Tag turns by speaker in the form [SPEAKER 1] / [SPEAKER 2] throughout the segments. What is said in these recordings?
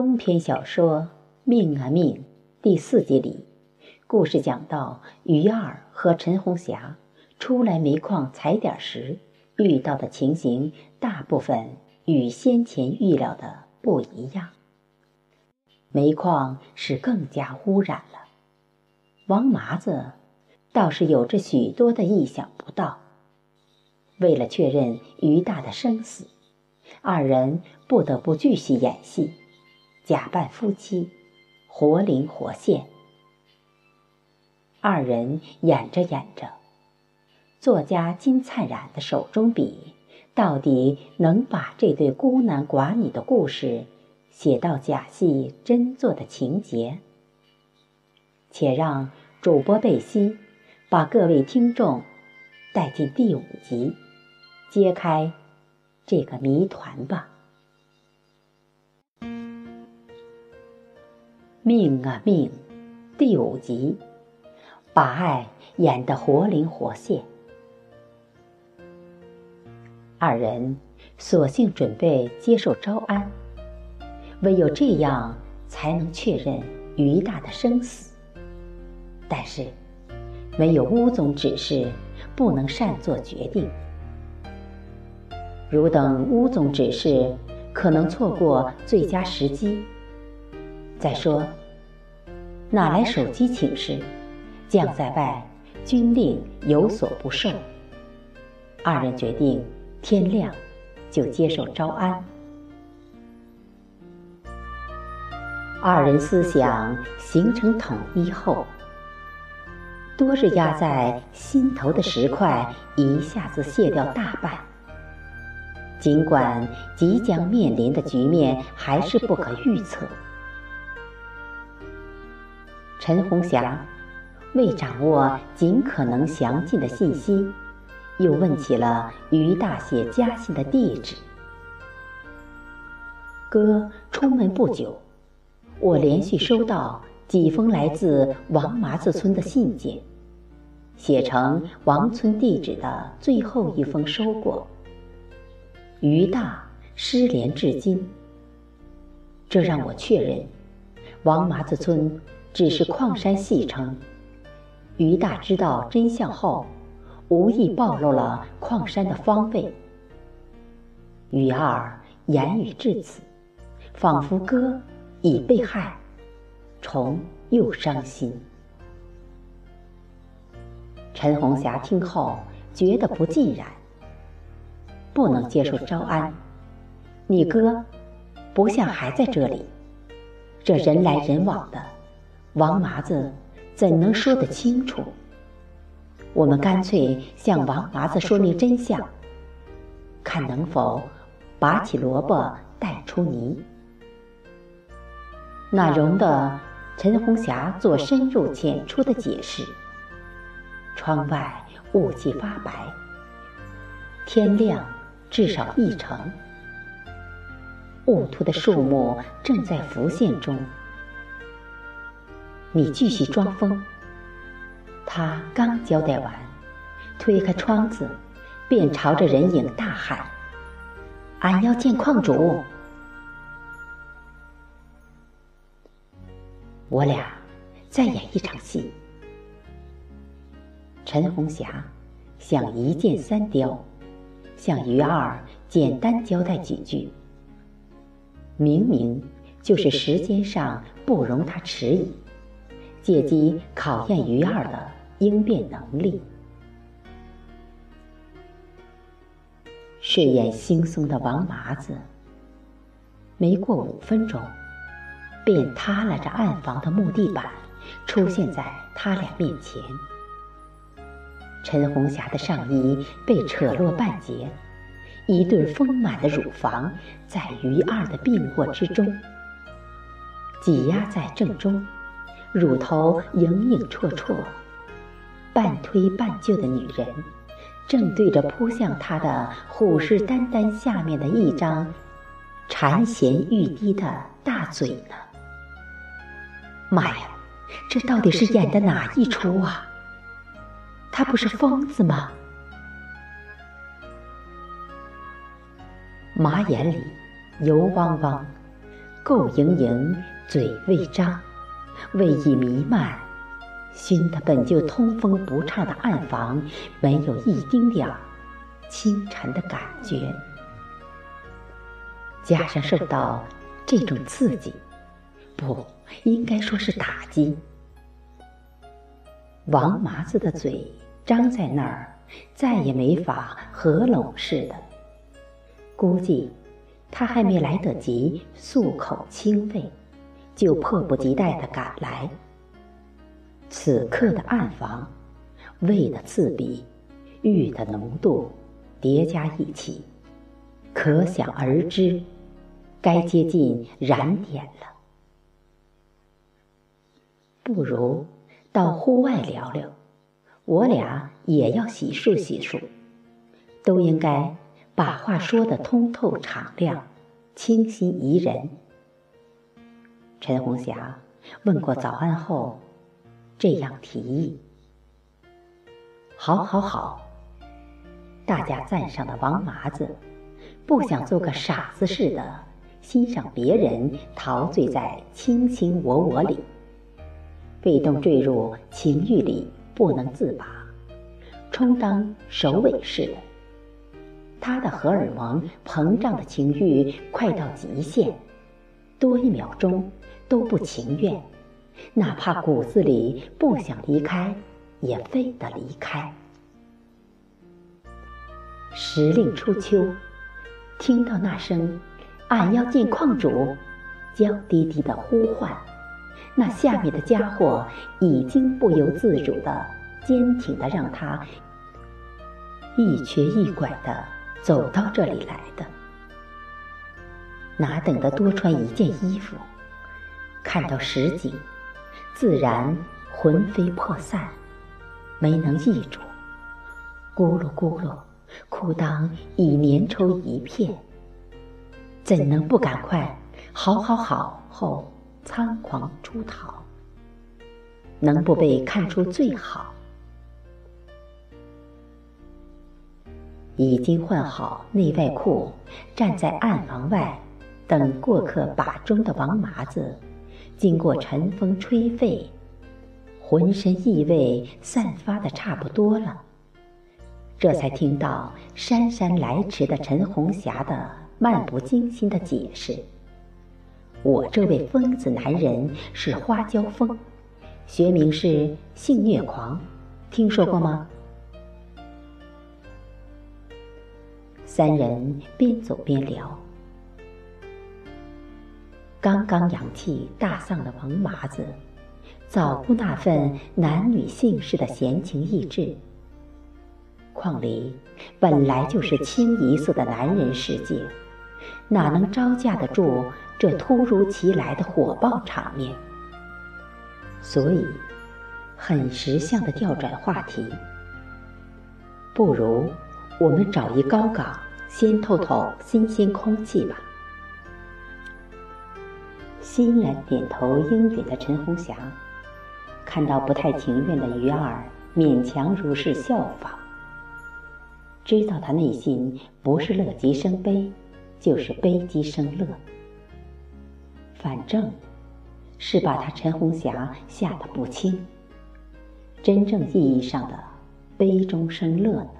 [SPEAKER 1] 中篇小说《命啊命》第四集里，故事讲到于二和陈红霞出来煤矿采点时遇到的情形，大部分与先前预料的不一样。煤矿是更加污染了。王麻子倒是有着许多的意想不到。为了确认于大的生死，二人不得不继续演戏。假扮夫妻，活灵活现。二人演着演着，作家金灿然的手中笔到底能把这对孤男寡女的故事写到假戏真做的情节？且让主播贝西把各位听众带进第五集，揭开这个谜团吧。命啊命！第五集，把爱演得活灵活现。二人索性准备接受招安，唯有这样才能确认于大的生死。但是，没有乌总指示，不能擅作决定。如等乌总指示，可能错过最佳时机。再说，哪来手机请示？将在外，军令有所不受。二人决定天亮就接受招安。二人思想形成统一后，多日压在心头的石块一下子卸掉大半。尽管即将面临的局面还是不可预测。陈红霞为掌握尽可能详尽的信息，又问起了于大写家信的地址。哥出门不久，我连续收到几封来自王麻子村的信件，写成王村地址的最后一封收过。于大失联至今，这让我确认王麻子村。只是矿山戏称，于大知道真相后，无意暴露了矿山的方位。于二言语至此，仿佛哥已被害，虫又伤心。陈红霞听后觉得不尽然，不能接受招安。你哥不像还在这里，这人来人往的。王麻子怎能说得清楚？我们干脆向王麻子说明真相，看能否拔起萝卜带出泥。那容得陈红霞做深入浅出的解释？窗外雾气发白，天亮至少一成，雾涂的树木正在浮现中。你继续装疯。他刚交代完，推开窗子，便朝着人影大喊：“俺要见矿主！”我俩再演一场戏。陈红霞想一箭三雕，向于二简单交代几句，明明就是时间上不容他迟疑。借机考验于二的应变能力。睡眼惺忪的王麻子，没过五分钟，便塌拉着暗房的木地板，出现在他俩面前。陈红霞的上衣被扯落半截，一对丰满的乳房在于二的病卧之中，挤压在正中。乳头影影绰绰，半推半就的女人，正对着扑向她的虎视眈眈下面的一张馋涎欲滴的大嘴呢。妈呀，这到底是演的哪一出啊？他不是疯子吗？马眼里油汪汪，垢盈盈，嘴未张，胃已弥漫，熏得本就通风不畅的暗房没有一丁点儿清晨的感觉。加上受到这种刺激，不应该说是打击。王麻子的嘴张在那儿，再也没法合拢似的。估计他还没来得及漱口清胃，就迫不及待的赶来。此刻的暗房，味的刺鼻，玉的浓度叠加一起，可想而知，该接近燃点了。不如。到户外聊聊，我俩也要洗漱洗漱，都应该把话说得通透敞亮、清新宜人。陈红霞问过早安后，这样提议：“好，好，好！”大家赞赏的王麻子，不想做个傻子似的欣赏别人陶醉在卿卿我我里。被动坠入情欲里不能自拔，充当首尾似的。他的荷尔蒙膨胀的情欲快到极限，多一秒钟都不情愿，哪怕骨子里不想离开，也非得离开。时令初秋，听到那声“俺要见矿主”，娇滴滴的呼唤。那下面的家伙已经不由自主的、坚挺的让他一瘸一拐的走到这里来的，哪等得多穿一件衣服？看到实景，自然魂飞魄散，没能抑住，咕噜咕噜，裤裆已粘稠一片，怎能不赶快好好好后？仓皇出逃，能不被看出最好。已经换好内外裤，站在暗房外等过客把钟的王麻子，经过晨风吹沸，浑身异味散发的差不多了，这才听到姗姗来迟的陈红霞的漫不经心的解释。我这位疯子男人是花椒疯，学名是性虐狂，听说过吗？三人边走边聊。刚刚阳气大丧的王麻子，早不那份男女性事的闲情逸致。况里本来就是清一色的男人世界，哪能招架得住？这突如其来的火爆场面，所以很识相的调转话题。不如我们找一高岗，先透透新鲜空气吧。欣然点头应允的陈红霞，看到不太情愿的鱼儿勉强如是效仿，知道他内心不是乐极生悲，就是悲极生乐。反正，是把他陈红霞吓得不轻。真正意义上的悲中生乐呢？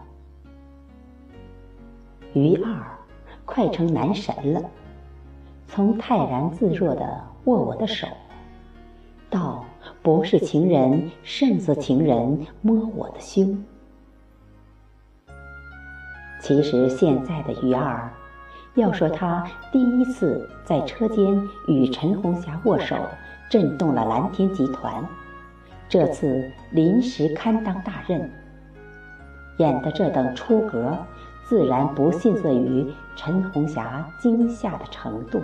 [SPEAKER 1] 于二快成男神了，从泰然自若的握我的手，道不是情人胜似情人摸我的胸。其实现在的鱼儿。要说他第一次在车间与陈红霞握手，震动了蓝天集团，这次临时堪当大任，演的这等出格，自然不逊色于陈红霞惊吓的程度。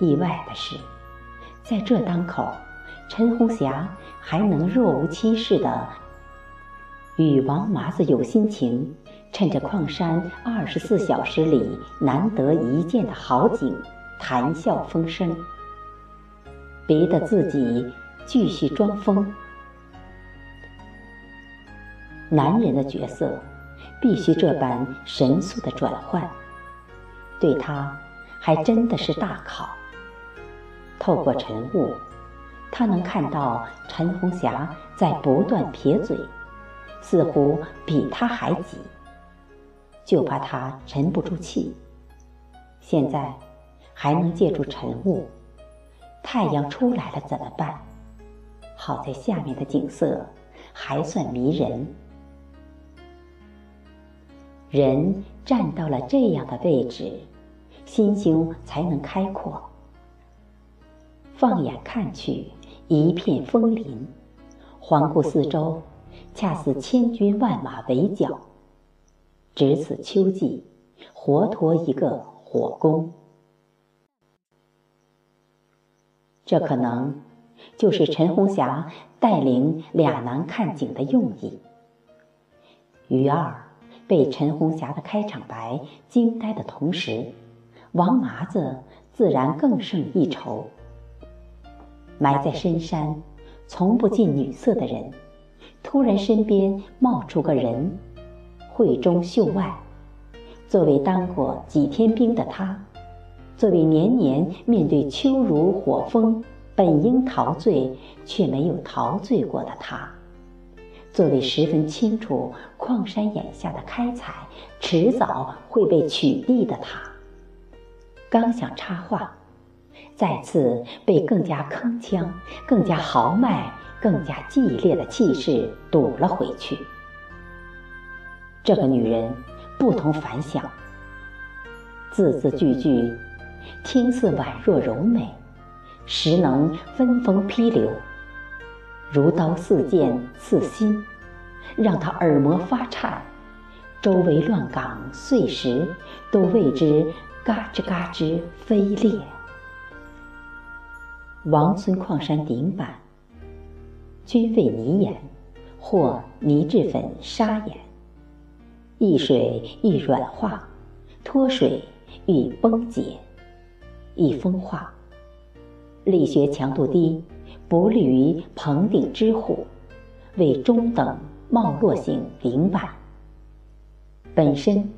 [SPEAKER 1] 意外的是，在这当口，陈红霞还能若无其事的与王麻子有心情。趁着矿山二十四小时里难得一见的好景，谈笑风生，逼得自己继续装疯。男人的角色必须这般神速的转换，对他还真的是大考。透过晨雾，他能看到陈红霞在不断撇嘴，似乎比他还急，就怕他沉不住气。现在还能借助晨雾，太阳出来了怎么办？好在下面的景色还算迷人。人站到了这样的位置，心胸才能开阔。放眼看去，一片枫林，环顾四周，恰似千军万马围剿。值此秋季，活脱一个火攻。这可能就是陈红霞带领俩男看景的用意。于二。被陈红霞的开场白惊呆的同时，王麻子自然更胜一筹。埋在深山、从不近女色的人，突然身边冒出个人，慧中秀外。作为当过几天兵的他，作为年年面对秋如火风本应陶醉却没有陶醉过的他。作为十分清楚矿山眼下的开采迟早会被取缔的他，刚想插话，再次被更加铿锵、更加豪迈、更加激烈的气势堵了回去。这个女人不同凡响，字字句句听似宛若柔美，实能分风披流。如刀似剑刺心，让他耳膜发颤，周围乱岗碎石都为之嘎吱嘎吱飞裂。王村矿山顶板，均为泥岩或泥质粉砂岩，遇水易软化，脱水易崩解，易风化，力学强度低。不利于棚顶支护，为中等冒落性顶板。本身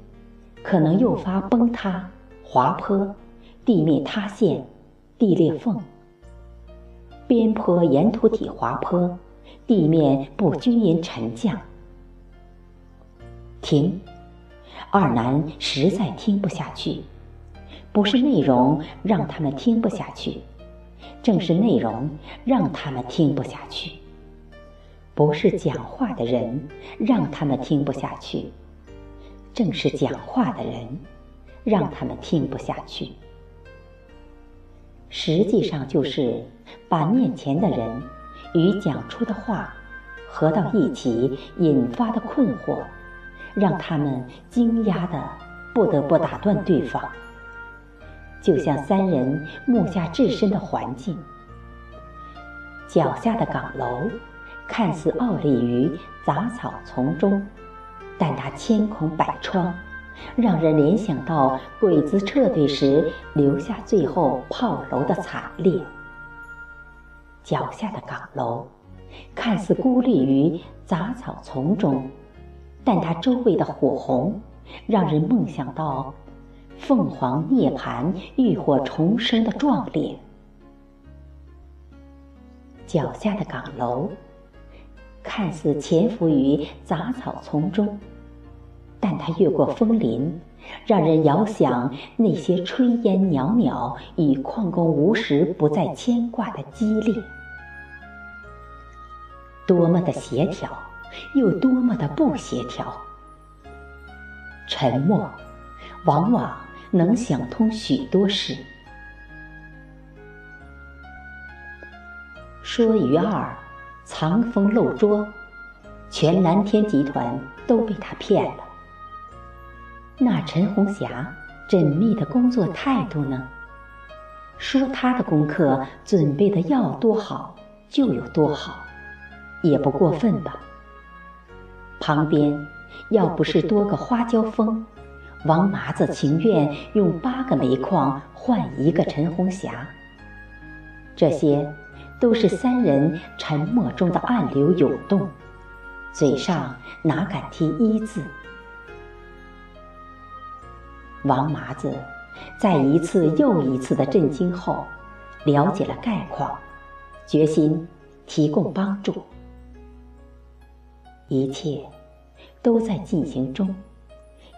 [SPEAKER 1] 可能诱发崩塌、滑坡、地面塌陷、地裂缝、边坡岩土体滑坡、地面不均匀沉降。停！二男实在听不下去，不是内容让他们听不下去。正是内容让他们听不下去，不是讲话的人让他们听不下去，正是讲话的人让他们听不下去。实际上就是把面前的人与讲出的话合到一起引发的困惑，让他们惊讶的不得不打断对方。就像三人目下置身的环境，脚下的岗楼看似傲立于杂草丛中，但它千孔百疮，让人联想到鬼子撤退时留下最后炮楼的惨烈。脚下的岗楼看似孤立于杂草丛中，但它周围的火红，让人梦想到。凤凰涅槃、浴火重生的壮烈。脚下的岗楼看似潜伏于杂草丛中，但它越过枫林，让人遥想那些炊烟袅袅与矿工无时不在牵挂的激烈。多么的协调，又多么的不协调。沉默，往往。能想通许多事。说于二藏风漏拙，全蓝天集团都被他骗了。那陈红霞缜密的工作态度呢？说他的功课准备的要多好就有多好，也不过分吧。旁边要不是多个花椒风。王麻子情愿用八个煤矿换一个陈红霞。这些，都是三人沉默中的暗流涌动，嘴上哪敢提一字。王麻子在一次又一次的震惊后，了解了概况，决心提供帮助。一切都在进行中，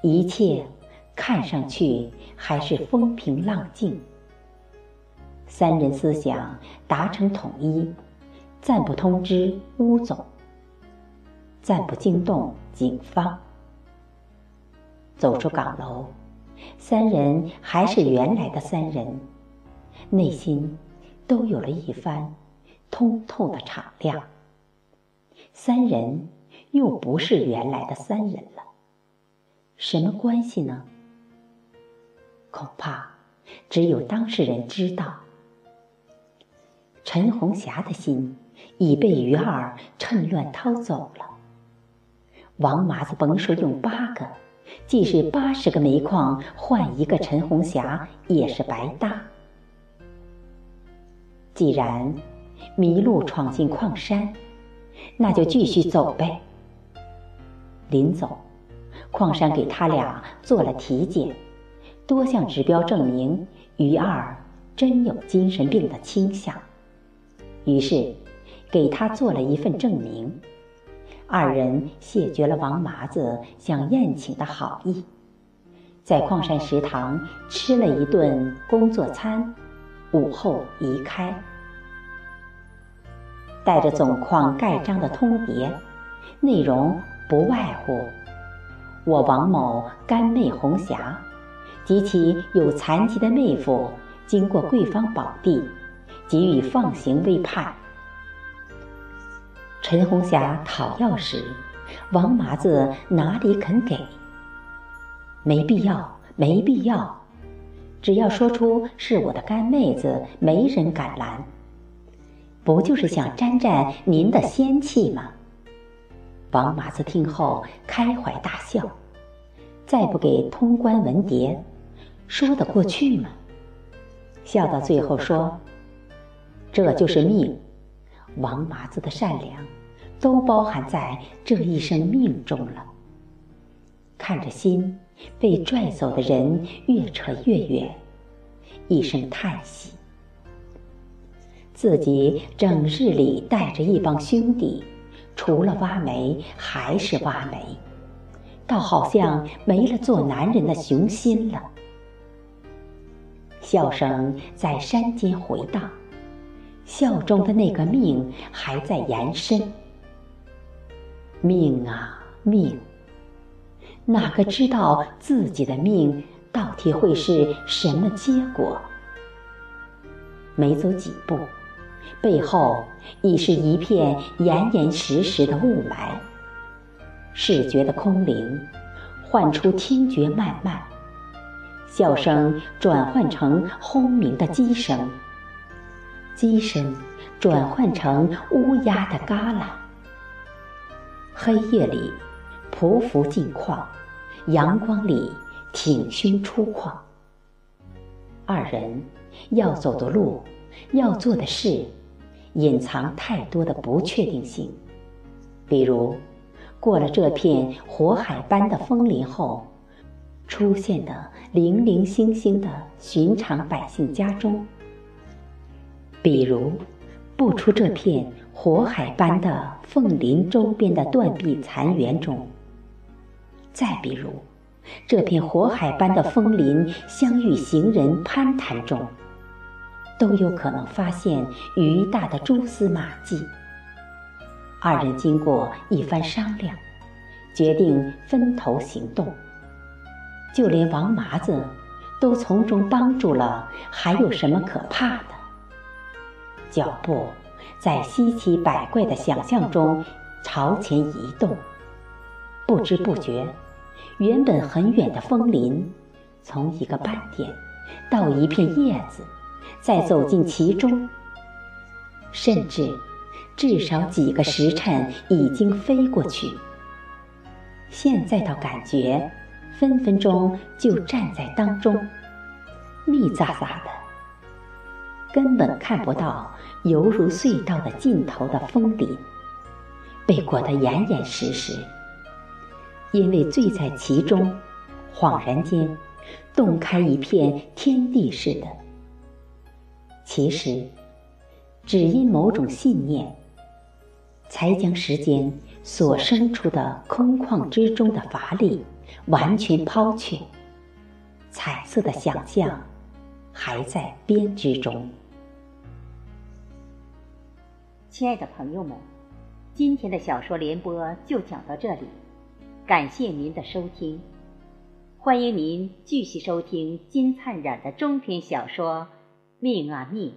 [SPEAKER 1] 一切看上去还是风平浪静。三人思想达成统一，暂不通知乌总，暂不惊动警方。走出岗楼，三人还是原来的三人，内心都有了一番通透的敞亮。三人又不是原来的三人了，什么关系呢？恐怕只有当事人知道。陈红霞的心已被于二趁乱掏走了。王麻子甭说用八个，即使八十个煤矿换一个陈红霞也是白搭。既然迷路闯进矿山，那就继续走呗。临走，矿山给他俩做了体检，多项指标证明于二真有精神病的倾向。于是，给他做了一份证明。二人谢绝了王麻子想宴请的好意，在矿山食堂吃了一顿工作餐，午后离开，带着总矿盖章的通牒，内容不外乎：我王某干妹红霞及其有残疾的妹夫，经过贵方宝地。给予放行未判。陈红霞讨要时，王麻子哪里肯给？没必要，没必要。只要说出是我的干妹子，没人敢拦。不就是想沾沾您的仙气吗？王麻子听后开怀大笑，再不给通关文牒，说得过去吗？笑到最后说。这就是命，王麻子的善良，都包含在这一生命中了。看着心被拽走的人越扯越远，一声叹息。自己整日里带着一帮兄弟，除了挖煤还是挖煤，倒好像没了做男人的雄心了。笑声在山间回荡。笑中的那个命还在延伸。命啊命，哪个知道自己的命到底会是什么结果？没走几步，背后已是一片严严实实的雾霾。视觉的空灵，唤出听觉漫漫，笑声转换成轰鸣的鸡声。机声转换成乌鸦的嘎啦。黑夜里匍匐进矿，阳光里挺胸出矿。二人要走的路，要做的事，隐藏太多的不确定性。比如，过了这片火海般的枫林后，出现的零零星星的寻常百姓家中。比如，不出这片火海般的凤林周边的断壁残垣中；再比如，这片火海般的枫林相遇行人攀谈中，都有可能发现于大的蛛丝马迹。二人经过一番商量，决定分头行动。就连王麻子都从中帮助了，还有什么可怕的？脚步在稀奇百怪的想象中朝前移动，不知不觉，原本很远的枫林，从一个斑点到一片叶子，再走进其中，甚至至少几个时辰已经飞过去。现在倒感觉，分分钟就站在当中，密匝匝的，根本看不到。犹如隧道的尽头的枫林，被裹得严严实实。因为醉在其中，恍然间洞开一片天地似的。其实，只因某种信念，才将时间所生出的空旷之中的乏力完全抛却，彩色的想象还在编织中。亲爱的朋友们，今天的小说联播就讲到这里，感谢您的收听，欢迎您继续收听金灿染的中篇小说。命啊命！